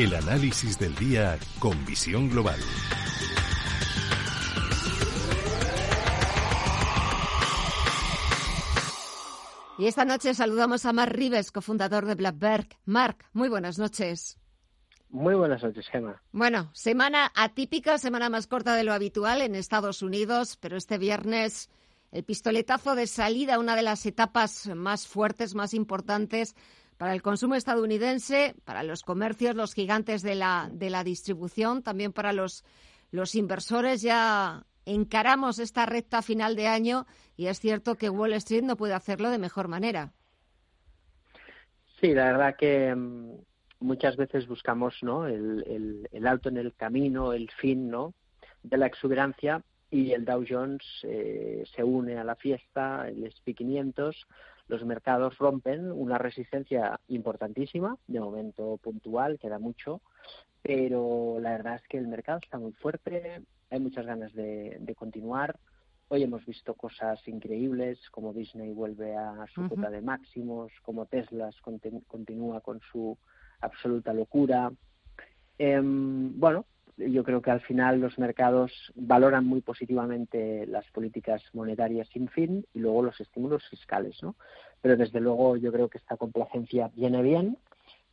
El análisis del día con visión global. Y esta noche saludamos a Mark Rives, cofundador de Blackberg. Mark, muy buenas noches. Muy buenas noches, Gemma. Bueno, semana atípica, semana más corta de lo habitual en Estados Unidos, pero este viernes el pistoletazo de salida, una de las etapas más fuertes, más importantes para el consumo estadounidense, para los comercios, los gigantes de la, de la distribución, también para los, los inversores. Ya encaramos esta recta final de año y es cierto que Wall Street no puede hacerlo de mejor manera. Sí, la verdad que mm, muchas veces buscamos ¿no? el, el, alto en el camino, el fin ¿no? de la exuberancia y el Dow Jones eh, se une a la fiesta, el SP 500, los mercados rompen una resistencia importantísima, de momento puntual, queda mucho, pero la verdad es que el mercado está muy fuerte, hay muchas ganas de, continuar. Hoy hemos visto cosas increíbles, como Disney vuelve a su cuota de máximos, como Tesla continúa con su absoluta locura. Em, bueno, yo creo que al final los mercados valoran muy positivamente las políticas monetarias sin fin y luego los estímulos fiscales, ¿no? Pero desde luego yo creo que esta complacencia viene bien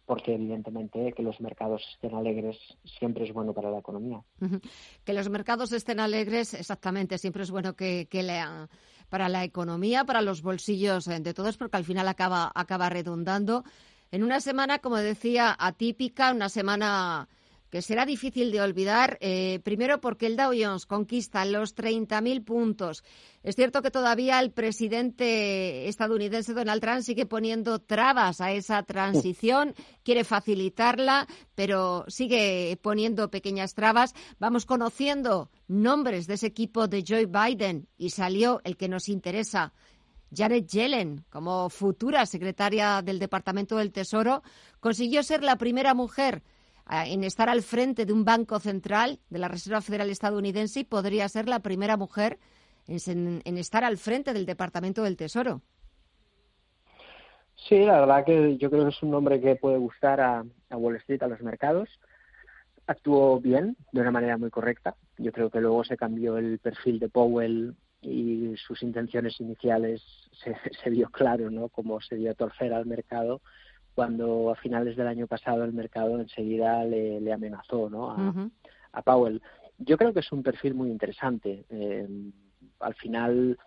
porque evidentemente que los mercados estén alegres siempre es bueno para la economía. Que los mercados estén alegres, exactamente, siempre es bueno que, que para la economía, para los bolsillos de todos, porque al final acaba, acaba redundando en una semana, como decía, atípica, una semana que será difícil de olvidar, eh, primero porque el Dow Jones conquista los 30.000 puntos. Es cierto que todavía el presidente estadounidense Donald Trump sigue poniendo trabas a esa transición, quiere facilitarla, pero sigue poniendo pequeñas trabas. Vamos conociendo nombres de ese equipo de Joe Biden y salió el que nos interesa. Janet Yellen, como futura secretaria del Departamento del Tesoro, consiguió ser la primera mujer en estar al frente de un banco central de la Reserva Federal estadounidense podría ser la primera mujer en, estar al frente del Departamento del Tesoro. Sí, la verdad que yo creo que es un nombre que puede gustar a, Wall Street, a los mercados. Actuó bien, de una manera muy correcta. Yo creo que luego se cambió el perfil de Powell y sus intenciones iniciales se, se vio claro, ¿no? Cómo se dio a torcer al mercado cuando a finales del año pasado el mercado enseguida le, amenazó ¿no? a, Powell. Yo creo que es un perfil muy interesante. Eh, al final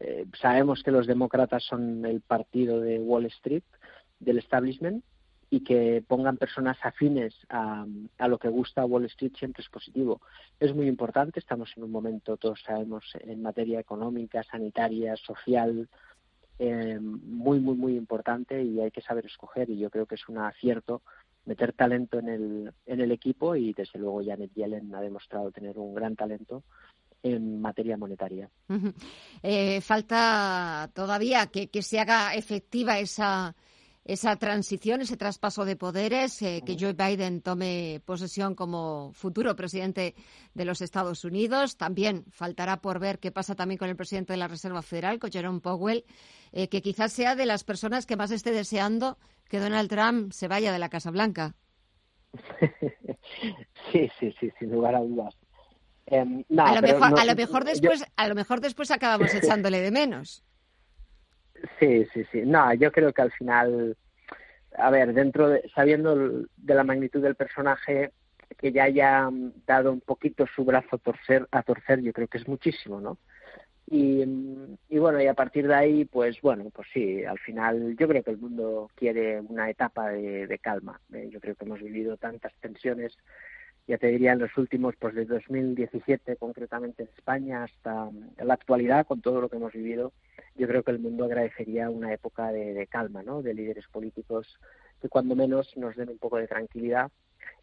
eh, sabemos que los demócratas son el partido de Wall Street, del establishment, y que pongan personas afines a, a, lo que gusta Wall Street siempre es positivo. Es muy importante, estamos en un momento, todos sabemos, en materia económica, sanitaria, social, eh, muy, muy, muy importante y hay que saber escoger y yo creo que es un acierto meter talento en el, en el equipo y desde luego Janet Yellen ha demostrado tener un gran talento en materia monetaria. Eh, falta todavía que, que se haga efectiva esa esa transición, ese traspaso de poderes, eh, que Joe Biden tome posesión como futuro presidente de los Estados Unidos. También faltará por ver qué pasa también con el presidente de la Reserva Federal, con Jerome Powell, eh, que quizás sea de las personas que más esté deseando que Donald Trump se vaya de la Casa Blanca. sí, sí, sí, sin lugar a dudas. Em, a, lo mejor, a lo mejor después, a lo mejor después acabamos echándole de menos. Sí, sí, sí. No, yo creo que al final, a ver, dentro de, sabiendo de la magnitud del personaje, que ya haya dado un poquito su brazo a torcer, a torcer yo creo que es muchísimo, ¿no? Y, bueno, y a partir de ahí, pues bueno, pues sí, al final yo creo que el mundo quiere una etapa de, de calma. ¿eh? Yo creo que hemos vivido tantas tensiones ya te diría en los últimos, pues de 2017 concretamente en España hasta la actualidad, con todo lo que hemos vivido, yo creo que el mundo agradecería una época de, calma, ¿no? De líderes políticos que cuando menos nos den un poco de tranquilidad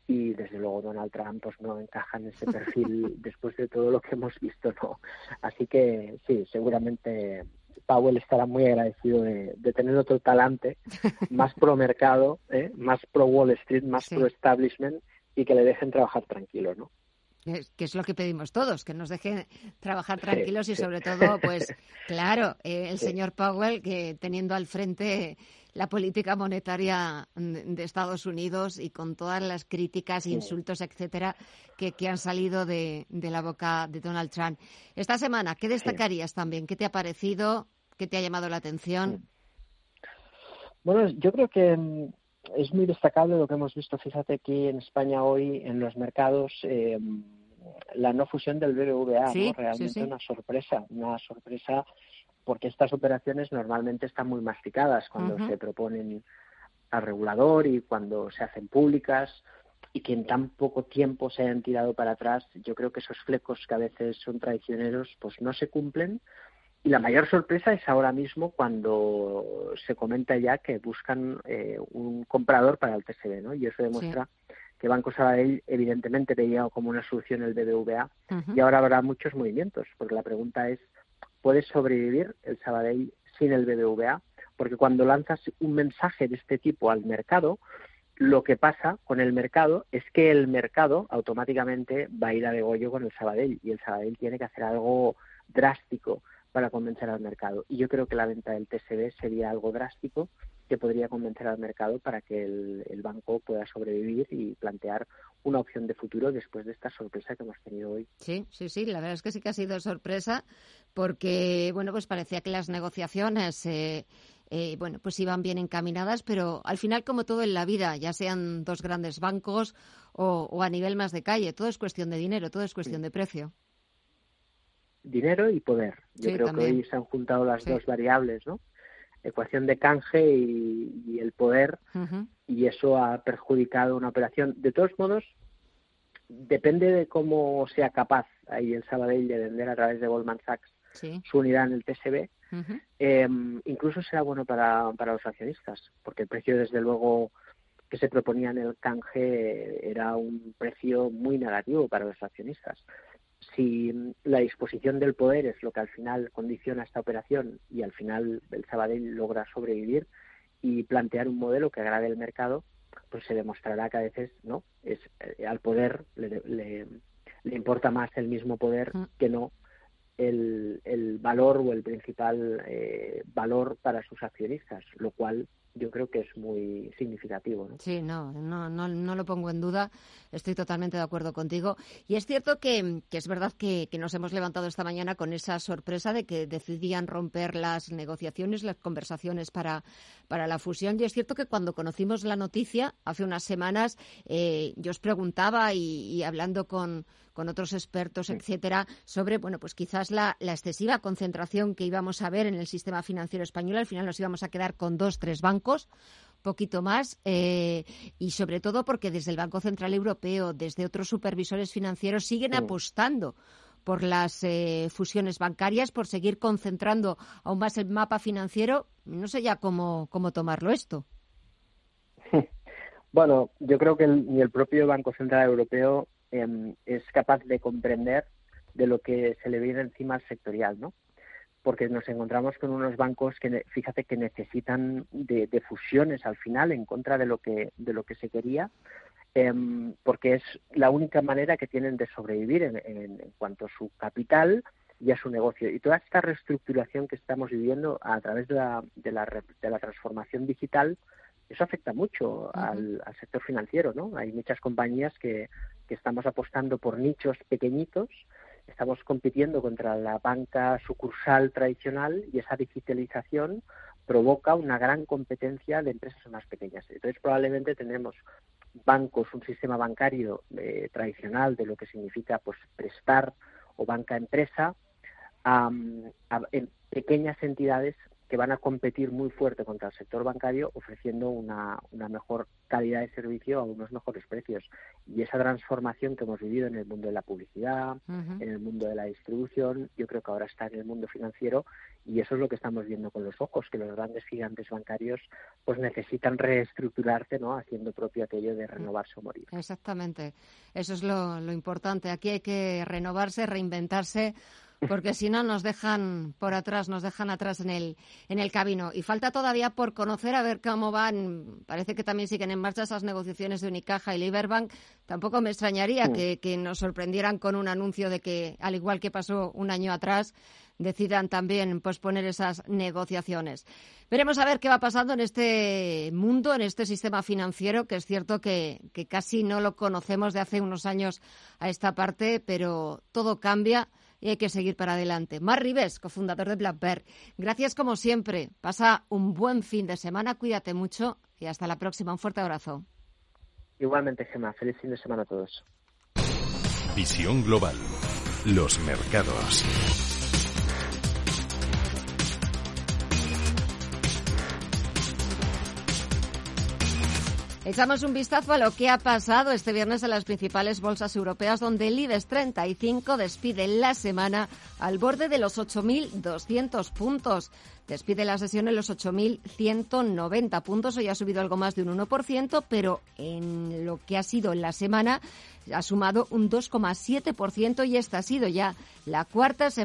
y desde luego Donald Trump pues no encaja en ese perfil después de todo lo que hemos visto, ¿no? Así que sí, seguramente Powell estará muy agradecido de, tener otro talante más pro mercado, ¿eh? más pro Wall Street, más pro establishment y que le dejen trabajar tranquilo, ¿no? que es lo que pedimos todos, que nos dejen trabajar tranquilos y sobre todo, pues claro, eh, el señor Powell que teniendo al frente la política monetaria de Estados Unidos y con todas las críticas, insultos, etcétera, que, han salido de, la boca de Donald Trump. Esta semana, ¿qué destacarías también? ¿Qué te ha parecido? ¿Qué te ha llamado la atención? Bueno, yo creo que mm, es muy destacable lo que hemos visto, fíjate, aquí en España hoy en los mercados. Eh, la no fusión del BBVA, realmente una sorpresa, una sorpresa porque estas operaciones normalmente están muy masticadas cuando se proponen al regulador y cuando se hacen públicas y que en tan poco tiempo se hayan tirado para atrás, yo creo que esos flecos que a veces son traicioneros pues no se cumplen y la mayor sorpresa es ahora mismo cuando se comenta ya que buscan eh, un comprador para el TSB, ¿no? Y eso demuestra que Banco Sabadell evidentemente veía como una solución el BBVA y ahora habrá muchos movimientos, porque la pregunta es, ¿puede sobrevivir el Sabadell sin el BBVA? Porque cuando lanzas un mensaje de este tipo al mercado, lo que pasa con el mercado es que el mercado automáticamente va a ir a degollo con el Sabadell y el Sabadell tiene que hacer algo drástico para convencer al mercado. Y yo creo que la venta del TSB sería algo drástico que podría convencer al mercado para que el, banco pueda sobrevivir y plantear una opción de futuro después de esta sorpresa que hemos tenido hoy. Sí, sí, sí, la verdad es que sí que ha sido sorpresa porque, bueno, pues parecía que las negociaciones, eh, eh, bueno, pues iban bien encaminadas, pero al final, como todo en la vida, ya sean dos grandes bancos o, a nivel más de calle, todo es cuestión de dinero, todo es cuestión de precio. Dinero y poder. Yo creo que hoy se han juntado las dos variables, ¿no? ecuación de canje y, el poder y eso ha perjudicado una operación. De todos modos, depende de cómo sea capaz ahí el Sabadell de vender a través de Goldman Sachs su unidad en el TSB, em, incluso será bueno para, para los accionistas, porque el precio, desde luego, que se proponía en el canje era un precio muy negativo para los accionistas si la disposición del poder es lo que al final condiciona esta operación y al final el Sabadell logra sobrevivir y plantear un modelo que agrade al mercado, pues se demostrará que a veces no es eh, al poder le, le, importa más el mismo poder mm. que no el, el valor o el principal eh, valor para sus accionistas, lo cual yo creo que es muy significativo. ¿no? Sí, no, no, no, lo pongo en duda. Estoy totalmente de acuerdo contigo. Y es cierto que, es verdad que, nos hemos levantado esta mañana con esa sorpresa de que decidían romper las negociaciones, las conversaciones para, para la fusión. Y es cierto que cuando conocimos la noticia, hace unas semanas, eh, yo os preguntaba y hablando con con otros expertos, etcétera, sobre, bueno, pues quizás la, excesiva concentración que íbamos a ver en el sistema financiero español. Al final nos íbamos a quedar con dos, tres bancos poquito más eh, y sobre todo porque desde el Banco Central Europeo, desde otros supervisores financieros siguen apostando por las eh, fusiones bancarias, por seguir concentrando aún más el mapa financiero. No sé ya cómo, cómo tomarlo esto. Bueno, yo creo que ni el propio Banco Central Europeo Em, es capaz de comprender de lo que se le viene encima al sectorial, ¿no? Porque nos encontramos con unos bancos que, fíjate, que necesitan de, fusiones al final en contra de lo que, de lo que se quería, em, porque es la única manera que tienen de sobrevivir en, en, cuanto a su capital y a su negocio. Y toda esta reestructuración que estamos viviendo a través de la, de la, de la transformación digital, eso afecta mucho al, sector financiero, ¿no? Hay muchas compañías que, que estamos apostando por nichos pequeñitos, estamos compitiendo contra la banca sucursal tradicional y esa digitalización provoca una gran competencia de empresas más pequeñas. Entonces, probablemente tendremos bancos, un sistema bancario eh, tradicional de lo que significa pues prestar o banca empresa a, en pequeñas entidades que van a competir muy fuerte contra el sector bancario ofreciendo una, una mejor calidad de servicio a unos mejores precios. Y esa transformación que hemos vivido en el mundo de la publicidad, en el mundo de la distribución, yo creo que ahora está en el mundo financiero y eso es lo que estamos viendo con los ojos, que los grandes gigantes bancarios pues necesitan reestructurarse, ¿no? Haciendo propio aquello de renovarse o morir. Exactamente. Eso es lo, lo importante. Aquí hay que renovarse, reinventarse porque si no nos dejan por atrás, nos dejan atrás en el, en el camino. Y falta todavía por conocer a ver cómo van. Parece que también siguen en marcha esas negociaciones de Unicaja y Liberbank. Tampoco me extrañaría que, nos sorprendieran con un anuncio de que, al igual que pasó un año atrás, decidan también posponer esas negociaciones. Veremos a ver qué va pasando en este mundo, en este sistema financiero, que es cierto que, que casi no lo conocemos de hace unos años a esta parte, pero todo cambia y hay que seguir para adelante. Mar Rives, cofundador de Blackbird, gracias como siempre. Pasa un buen fin de semana, cuídate mucho y hasta la próxima. Un fuerte abrazo. Igualmente, Gemma. Feliz fin de semana a todos. Visión global. Los mercados. Echamos un vistazo a lo que ha pasado este viernes en las principales bolsas europeas, donde el IBEX 35 despide la semana al borde de los 8.200 puntos. Despide la sesión en los 8.190 puntos. Hoy ha subido algo más de un 1%, pero en lo que ha sido la semana ha sumado un 2,7% y esta ha sido ya la cuarta semana